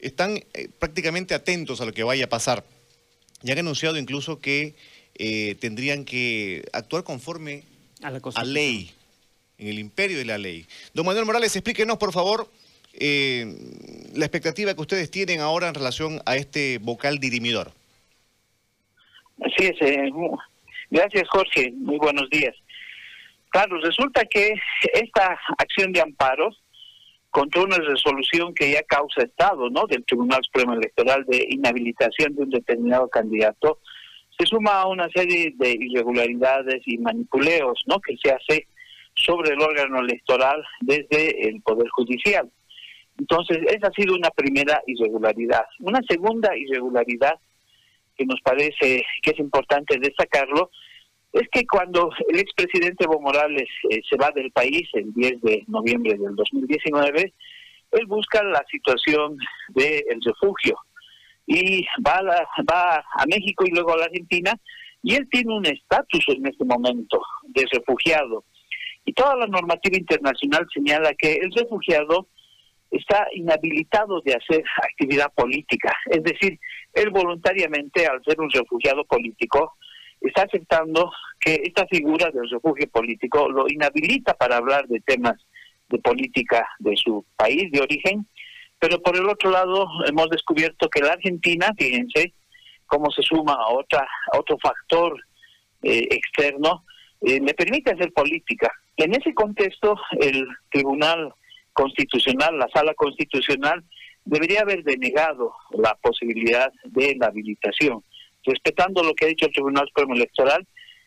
están eh, prácticamente atentos a lo que vaya a pasar. Ya han anunciado incluso que eh, tendrían que actuar conforme a la ley, en el imperio de la ley. Don Manuel Morales, explíquenos, por favor, eh, la expectativa que ustedes tienen ahora en relación a este vocal dirimidor. Así es. Eh, gracias, Jorge. Muy buenos días. Claro, resulta que esta acción de amparo contra una resolución que ya causa Estado, ¿no? Del Tribunal Supremo Electoral de inhabilitación de un determinado candidato, se suma a una serie de irregularidades y manipuleos, ¿no? Que se hace sobre el órgano electoral desde el Poder Judicial. Entonces, esa ha sido una primera irregularidad. Una segunda irregularidad que nos parece que es importante destacarlo es que cuando el expresidente Evo Morales eh, se va del país el 10 de noviembre del 2019, él busca la situación del refugio y va a, va a México y luego a la Argentina y él tiene un estatus en este momento de refugiado. Y toda la normativa internacional señala que el refugiado está inhabilitado de hacer actividad política. Es decir, él voluntariamente, al ser un refugiado político, está aceptando que esta figura del refugio político lo inhabilita para hablar de temas de política de su país de origen. Pero por el otro lado, hemos descubierto que la Argentina, fíjense, cómo se suma a, otra, otro factor eh, externo, eh, le permite hacer política. En ese contexto, el Tribunal constitucional, la sala constitucional, debería haber denegado la posibilidad de la habilitación, respetando lo que ha dicho el Tribunal Supremo Electoral,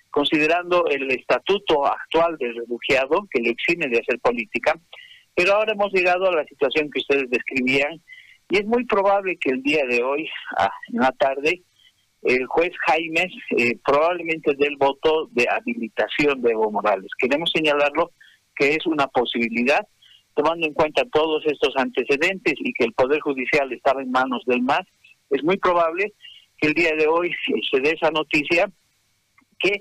considerando el estatuto actual del refugiado, que le exime de hacer política, pero ahora hemos llegado a la situación que ustedes describían, y es muy probable que el día de hoy, en la tarde, el juez Jaime eh, probablemente dé el voto de habilitación de Evo Morales. Queremos señalarlo que es una posibilidad, tomando en cuenta todos estos antecedentes y que el Poder Judicial estaba en manos del MAS, es muy probable el día de hoy se dé esa noticia que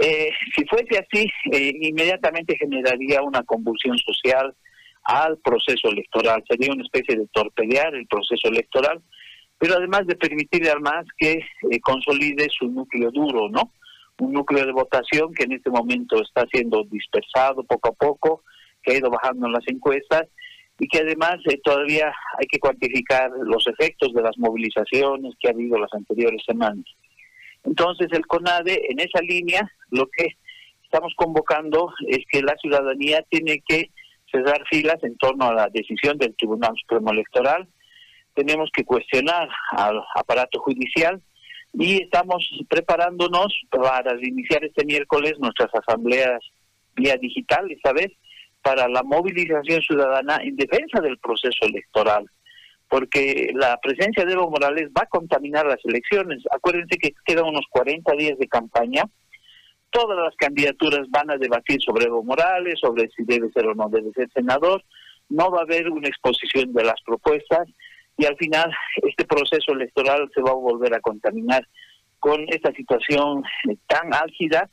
eh, si fuese así, eh, inmediatamente generaría una convulsión social al proceso electoral, sería una especie de torpedear el proceso electoral, pero además de permitirle al MAS que eh, consolide su núcleo duro, ¿no? Un núcleo de votación que en este momento está siendo dispersado poco a poco, que ha ido bajando en las encuestas y que además eh, todavía hay que cuantificar los efectos de las movilizaciones que ha habido las anteriores semanas. Entonces el CONADE en esa línea lo que estamos convocando es que la ciudadanía tiene que cerrar filas en torno a la decisión del Tribunal Supremo Electoral, tenemos que cuestionar al aparato judicial y estamos preparándonos para iniciar este miércoles nuestras asambleas vía digital, esta vez, para la movilización ciudadana en defensa del proceso electoral, porque la presencia de Evo Morales va a contaminar las elecciones. Acuérdense que quedan unos 40 días de campaña. Todas las candidaturas van a debatir sobre Evo Morales, sobre si debe ser o no debe ser senador. No va a haber una exposición de las propuestas y al final este proceso electoral se va a volver a contaminar con esta situación tan álgida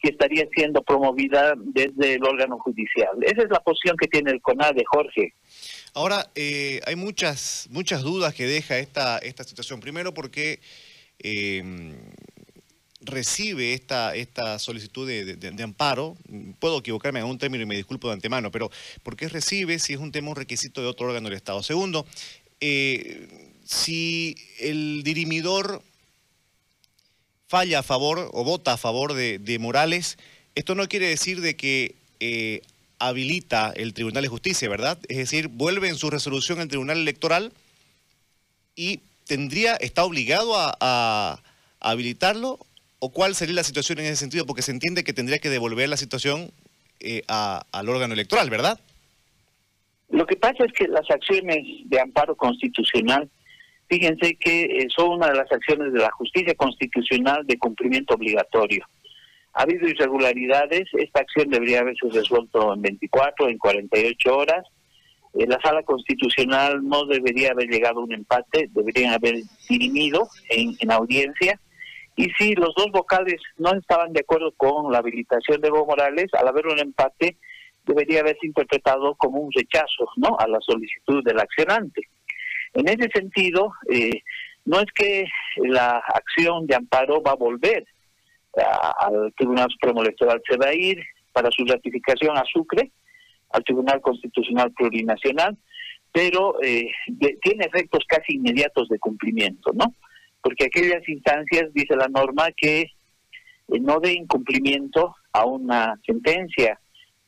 que estaría siendo promovida desde el órgano judicial. Esa es la posición que tiene el CONADE, Jorge. Ahora, eh, hay muchas, muchas dudas que deja esta, esta situación. Primero porque eh, recibe esta, esta solicitud de, amparo, puedo equivocarme en un término y me disculpo de antemano, pero ¿por qué recibe si es un tema, un requisito de otro órgano del Estado? Segundo, eh, si el dirimidor falla a favor o vota a favor de, Morales, esto no quiere decir de que eh, habilita el Tribunal de Justicia, ¿verdad? Es decir, vuelve en su resolución el Tribunal Electoral y tendría, está obligado a, habilitarlo o cuál sería la situación en ese sentido, porque se entiende que tendría que devolver la situación eh, al órgano electoral, ¿verdad? Lo que pasa es que las acciones de amparo constitucional Fíjense que eh, son una de las acciones de la justicia constitucional de cumplimiento obligatorio. Ha habido irregularidades, esta acción debería haberse resuelto en 24, en 48 horas. Eh, la sala constitucional no debería haber llegado a un empate, deberían haber dirimido en, en audiencia. Y si los dos vocales no estaban de acuerdo con la habilitación de Evo Morales, al haber un empate, debería haberse interpretado como un rechazo ¿no? a la solicitud del accionante. En ese sentido, eh, no es que la acción de amparo va a volver al Tribunal Supremo Electoral, se va a ir para su ratificación a Sucre, al Tribunal Constitucional Plurinacional, pero eh, tiene efectos casi inmediatos de cumplimiento, ¿no? Porque aquellas instancias, dice la norma, que eh, no de incumplimiento a una sentencia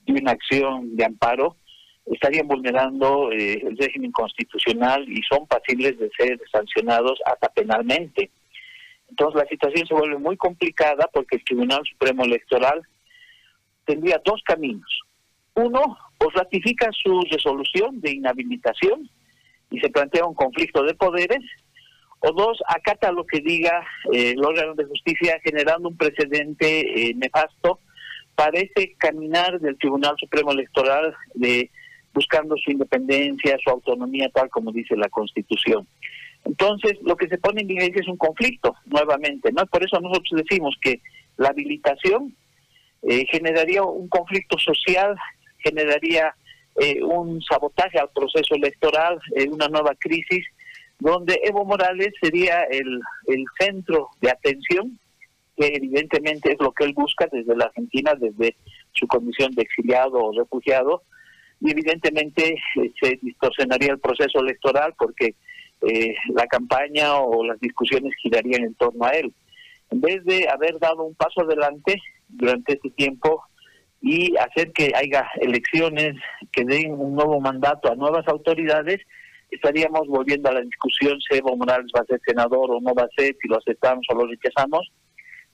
de una acción de amparo, estarían vulnerando eh, el régimen constitucional y son pasibles de ser sancionados hasta penalmente. Entonces la situación se vuelve muy complicada porque el Tribunal Supremo Electoral tendría dos caminos. Uno, o ratifica su resolución de inhabilitación y se plantea un conflicto de poderes, o dos, acata lo que diga eh, el órgano de justicia generando un precedente eh, nefasto para ese caminar del Tribunal Supremo Electoral de buscando su independencia, su autonomía, tal como dice la Constitución. Entonces, lo que se pone en vigencia es un conflicto, nuevamente, ¿no? Por eso nosotros decimos que la habilitación eh, generaría un conflicto social, generaría eh, un sabotaje al proceso electoral, eh, una nueva crisis, donde Evo Morales sería el, el centro de atención, que evidentemente es lo que él busca desde la Argentina, desde su condición de exiliado o refugiado, y evidentemente se distorsionaría el proceso electoral porque eh, la campaña o las discusiones girarían en torno a él. En vez de haber dado un paso adelante durante este tiempo y hacer que haya elecciones que den un nuevo mandato a nuevas autoridades, estaríamos volviendo a la discusión si Evo Morales va a ser senador o no va a ser, si lo aceptamos o lo rechazamos,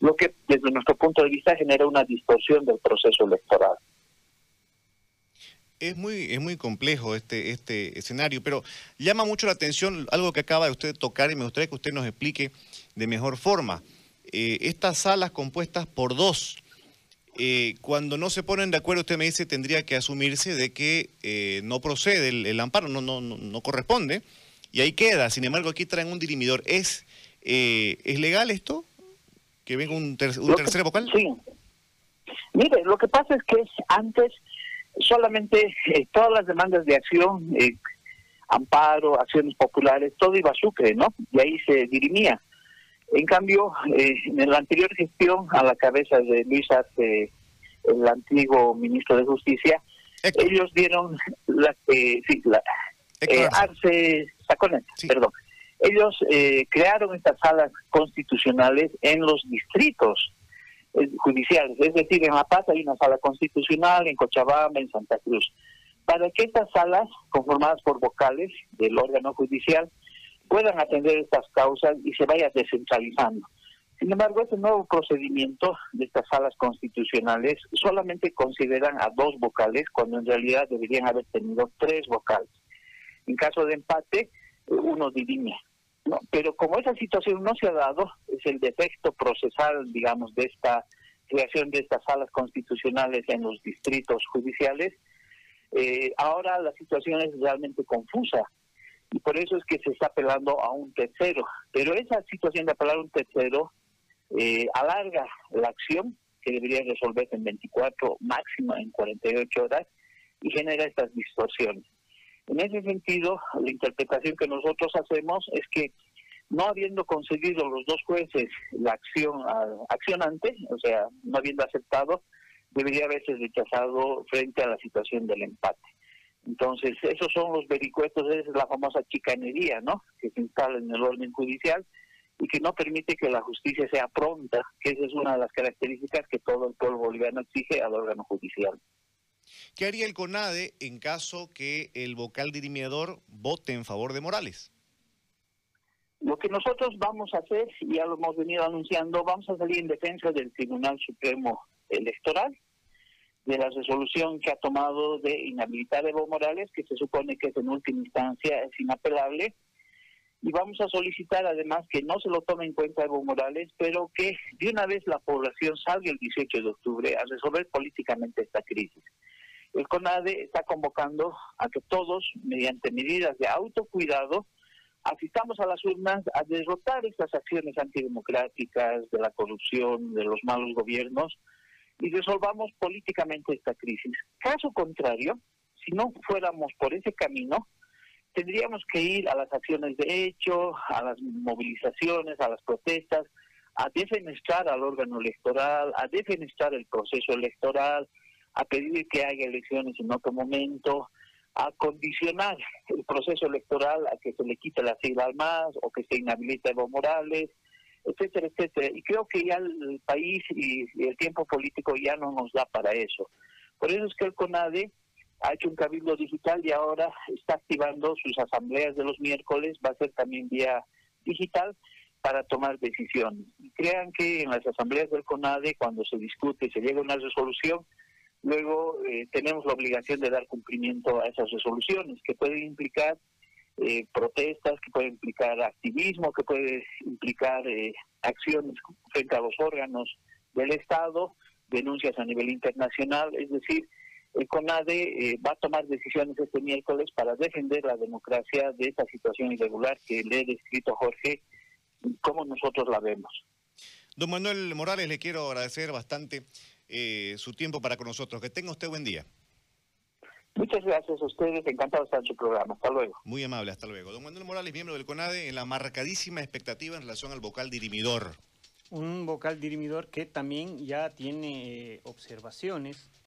lo que desde nuestro punto de vista genera una distorsión del proceso electoral. Es muy, es muy complejo este, este escenario, pero llama mucho la atención algo que acaba de usted tocar y me gustaría que usted nos explique de mejor forma. Eh, estas salas compuestas por dos, eh, cuando no se ponen de acuerdo, usted me dice, tendría que asumirse de que eh, no procede el, amparo, no, no, no, corresponde, y ahí queda. Sin embargo, aquí traen un dirimidor. ¿Es, ¿es legal esto? ¿Que venga un, un tercer vocal? Sí. Mire, lo que pasa es que antes solamente eh, todas las demandas de acción, eh, amparo, acciones populares, todo iba a Sucre, ¿no? Y ahí se dirimía. En cambio, eh, en la anterior gestión, a la cabeza de Luis Arce, el antiguo ministro de Justicia, ellos dieron la, sí, la Arce perdón. Ellos crearon estas salas constitucionales en los distritos judiciales, es decir, en La Paz hay una sala constitucional, en Cochabamba, en Santa Cruz, para que estas salas, conformadas por vocales del órgano judicial, puedan atender estas causas y se vaya descentralizando. Sin embargo, este nuevo procedimiento de estas salas constitucionales solamente consideran a dos vocales cuando en realidad deberían haber tenido tres vocales. En caso de empate, uno dirime. ¿No? Pero como esa situación no se ha dado, es el defecto procesal, digamos, de esta creación de estas salas constitucionales en los distritos judiciales, eh, ahora la situación es realmente confusa y por eso es que se está apelando a un tercero. Pero esa situación de apelar a un tercero eh, alarga la acción que debería resolverse en 24, máxima en 48 horas, y genera estas distorsiones. En ese sentido, la interpretación que nosotros hacemos es que no habiendo conseguido los dos jueces la acción accionante, o sea, no habiendo aceptado, debería haberse rechazado frente a la situación del empate. Entonces, esos son los vericuetos, es la famosa chicanería, ¿no? Que se instala en el orden judicial y que no permite que la justicia sea pronta, que esa es una de las características que todo el pueblo boliviano exige al órgano judicial. ¿Qué haría el CONADE en caso que el vocal dirimidor vote en favor de Morales? Lo que nosotros vamos a hacer, ya lo hemos venido anunciando, vamos a salir en defensa del Tribunal Supremo Electoral, de la resolución que ha tomado de inhabilitar a Evo Morales, que se supone que es en última instancia es inapelable, y vamos a solicitar además que no se lo tome en cuenta Evo Morales, pero que de una vez la población salga el 18 de octubre a resolver políticamente esta crisis. El CONADE está convocando a que todos, mediante medidas de autocuidado, asistamos a las urnas a derrotar estas acciones antidemocráticas de la corrupción, de los malos gobiernos y resolvamos políticamente esta crisis. Caso contrario, si no fuéramos por ese camino, tendríamos que ir a las acciones de hecho, a las movilizaciones, a las protestas, a defenestrar al órgano electoral, a defenestrar el proceso electoral, a pedir que haya elecciones en otro momento, a condicionar el proceso electoral a que se le quite la sigla al MAS o que se inhabilite Evo Morales, etcétera, etcétera. Y creo que ya el país y el tiempo político ya no nos da para eso. Por eso es que el CONADE ha hecho un cabildo digital y ahora está activando sus asambleas de los miércoles, va a ser también vía digital para tomar decisiones. Y crean que en las asambleas del CONADE, cuando se discute se llega a una resolución, luego eh, tenemos la obligación de dar cumplimiento a esas resoluciones, que pueden implicar eh, protestas, que pueden implicar activismo, que puede implicar eh, acciones frente a los órganos del Estado, denuncias a nivel internacional, es decir, el CONADE eh, va a tomar decisiones este miércoles para defender la democracia de esta situación irregular que le he descrito Jorge, como nosotros la vemos. Don Manuel Morales, le quiero agradecer bastante eh, su tiempo para con nosotros. Que tenga usted buen día. Muchas gracias a ustedes, encantado de estar en su programa. Hasta luego. Muy amable, hasta luego. Don Manuel Morales, miembro del CONADE, en la marcadísima expectativa en relación al vocal dirimidor. Un vocal dirimidor que también ya tiene eh, observaciones